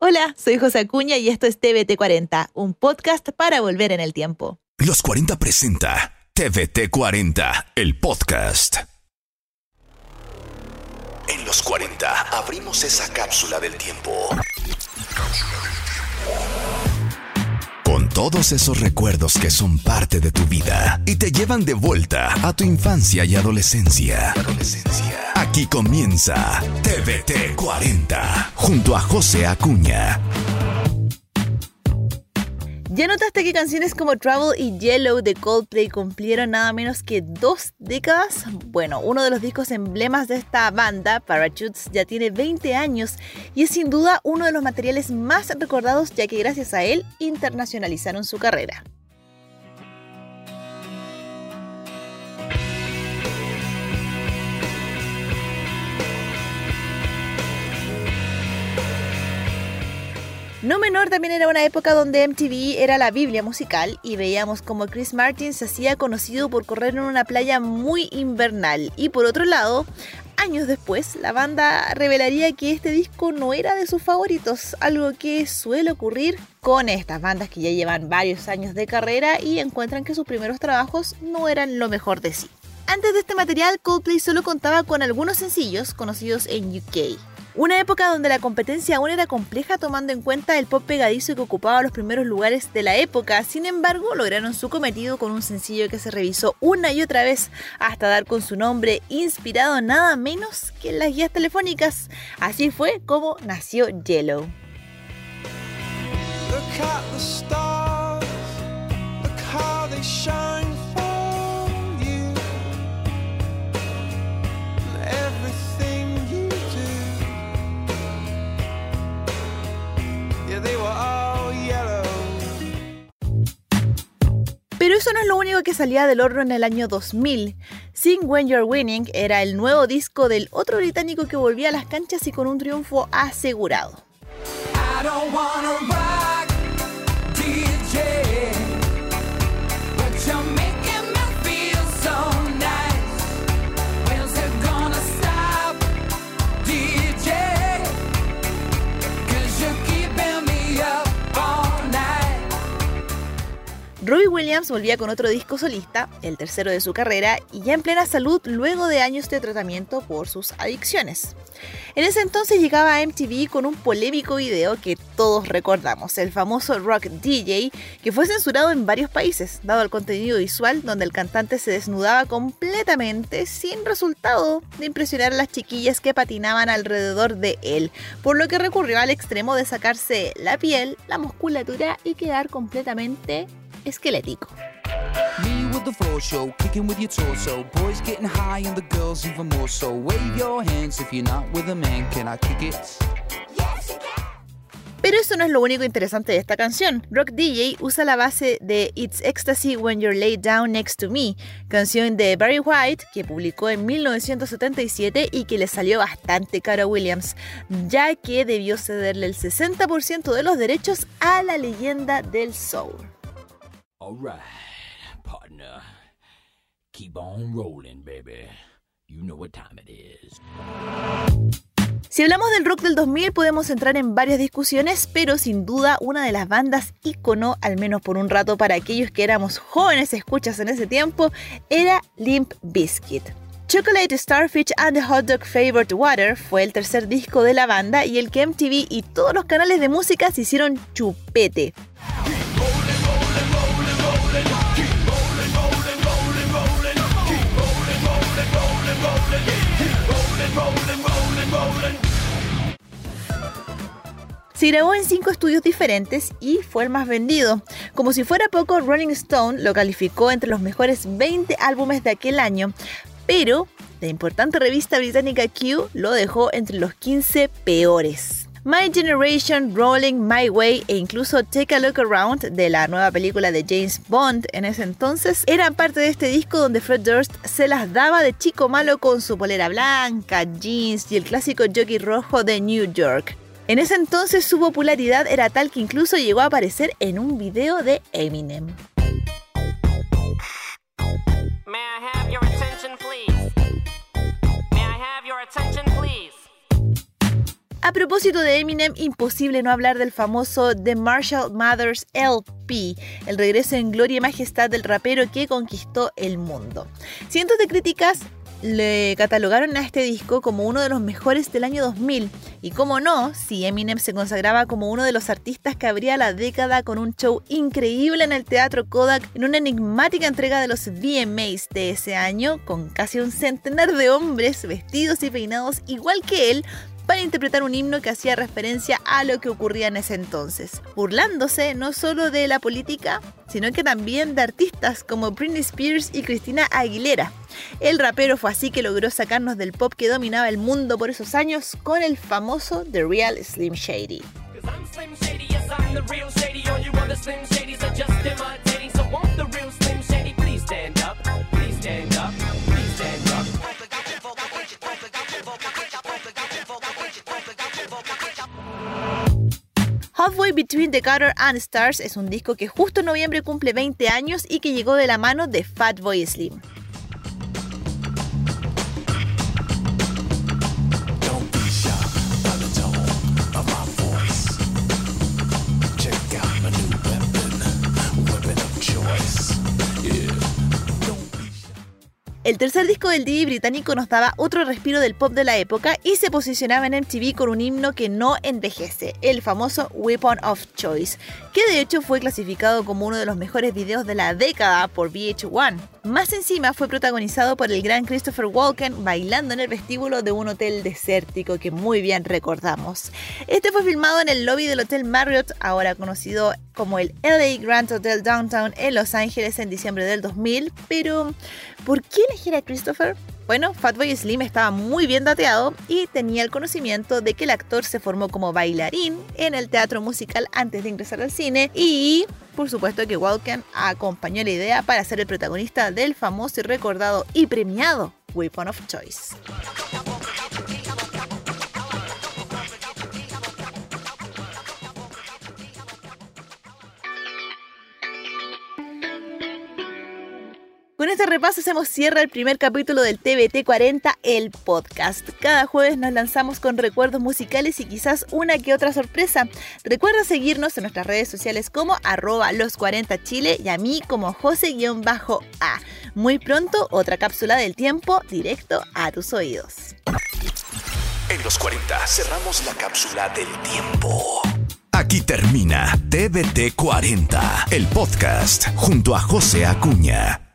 Hola, soy José Acuña y esto es TVT 40, un podcast para volver en el tiempo. Los 40 presenta TVT 40, el podcast. En los 40 abrimos esa cápsula del tiempo. Todos esos recuerdos que son parte de tu vida y te llevan de vuelta a tu infancia y adolescencia. adolescencia. Aquí comienza TVT 40 junto a José Acuña. ¿Ya notaste que canciones como Travel y Yellow de Coldplay cumplieron nada menos que dos décadas? Bueno, uno de los discos emblemas de esta banda, Parachutes, ya tiene 20 años y es sin duda uno de los materiales más recordados ya que gracias a él internacionalizaron su carrera. No menor también era una época donde MTV era la Biblia musical y veíamos como Chris Martin se hacía conocido por correr en una playa muy invernal. Y por otro lado, años después, la banda revelaría que este disco no era de sus favoritos, algo que suele ocurrir con estas bandas que ya llevan varios años de carrera y encuentran que sus primeros trabajos no eran lo mejor de sí. Antes de este material, Coldplay solo contaba con algunos sencillos conocidos en UK. Una época donde la competencia aún era compleja tomando en cuenta el pop pegadizo que ocupaba los primeros lugares de la época, sin embargo lograron su cometido con un sencillo que se revisó una y otra vez hasta dar con su nombre inspirado nada menos que en las guías telefónicas. Así fue como nació Yellow. Pero eso no es lo único que salía del horno en el año 2000. Sing When You're Winning era el nuevo disco del otro británico que volvía a las canchas y con un triunfo asegurado. Robbie Williams volvía con otro disco solista, el tercero de su carrera, y ya en plena salud luego de años de tratamiento por sus adicciones. En ese entonces llegaba a MTV con un polémico video que todos recordamos, el famoso Rock DJ, que fue censurado en varios países, dado el contenido visual donde el cantante se desnudaba completamente sin resultado de impresionar a las chiquillas que patinaban alrededor de él, por lo que recurrió al extremo de sacarse la piel, la musculatura y quedar completamente esquelético. Pero eso no es lo único interesante de esta canción. Rock DJ usa la base de It's Ecstasy When You're Laid Down Next to Me, canción de Barry White que publicó en 1977 y que le salió bastante caro a Williams, ya que debió cederle el 60% de los derechos a la leyenda del soul. Partner. Keep on rolling, baby. You know what time it is. Si hablamos del rock del 2000 podemos entrar en varias discusiones, pero sin duda una de las bandas ícono, al menos por un rato para aquellos que éramos jóvenes escuchas en ese tiempo, era Limp Bizkit. Chocolate Starfish and the Hot Dog Favorite Water fue el tercer disco de la banda y el que MTV y todos los canales de música se hicieron chupete. Se grabó en cinco estudios diferentes y fue el más vendido. Como si fuera poco, Rolling Stone lo calificó entre los mejores 20 álbumes de aquel año, pero la importante revista británica Q lo dejó entre los 15 peores. My Generation, Rolling My Way e incluso Take a Look Around de la nueva película de James Bond en ese entonces eran parte de este disco donde Fred Durst se las daba de chico malo con su polera blanca, jeans y el clásico jockey rojo de New York. En ese entonces su popularidad era tal que incluso llegó a aparecer en un video de Eminem. A propósito de Eminem, imposible no hablar del famoso The Marshall Mathers LP, el regreso en gloria y majestad del rapero que conquistó el mundo. Cientos de críticas le catalogaron a este disco como uno de los mejores del año 2000. Y como no, si Eminem se consagraba como uno de los artistas que abría la década con un show increíble en el Teatro Kodak en una enigmática entrega de los VMAs de ese año, con casi un centenar de hombres vestidos y peinados igual que él, para interpretar un himno que hacía referencia a lo que ocurría en ese entonces, burlándose no solo de la política, sino que también de artistas como Britney Spears y Christina Aguilera. El rapero fue así que logró sacarnos del pop que dominaba el mundo por esos años con el famoso The Real Slim Shady. Halfway Between the Gutter and Stars es un disco que justo en noviembre cumple 20 años y que llegó de la mano de Fatboy Slim. El tercer disco del DJ británico nos daba otro respiro del pop de la época y se posicionaba en MTV con un himno que no envejece, el famoso Weapon of Choice, que de hecho fue clasificado como uno de los mejores videos de la década por VH1. Más encima fue protagonizado por el gran Christopher Walken bailando en el vestíbulo de un hotel desértico que muy bien recordamos. Este fue filmado en el lobby del Hotel Marriott, ahora conocido como el LA Grand Hotel Downtown en Los Ángeles en diciembre del 2000, pero ¿por qué elegir a Christopher? Bueno, Fatboy Slim estaba muy bien dateado y tenía el conocimiento de que el actor se formó como bailarín en el teatro musical antes de ingresar al cine y por supuesto que Walken acompañó la idea para ser el protagonista del famoso y recordado y premiado Weapon of Choice. Este repaso hacemos cierre el primer capítulo del TBT 40, el podcast. Cada jueves nos lanzamos con recuerdos musicales y quizás una que otra sorpresa. Recuerda seguirnos en nuestras redes sociales como arroba los 40 Chile y a mí como José-A. Muy pronto otra cápsula del tiempo directo a tus oídos. En los 40 cerramos la cápsula del tiempo. Aquí termina TBT 40, el podcast junto a José Acuña.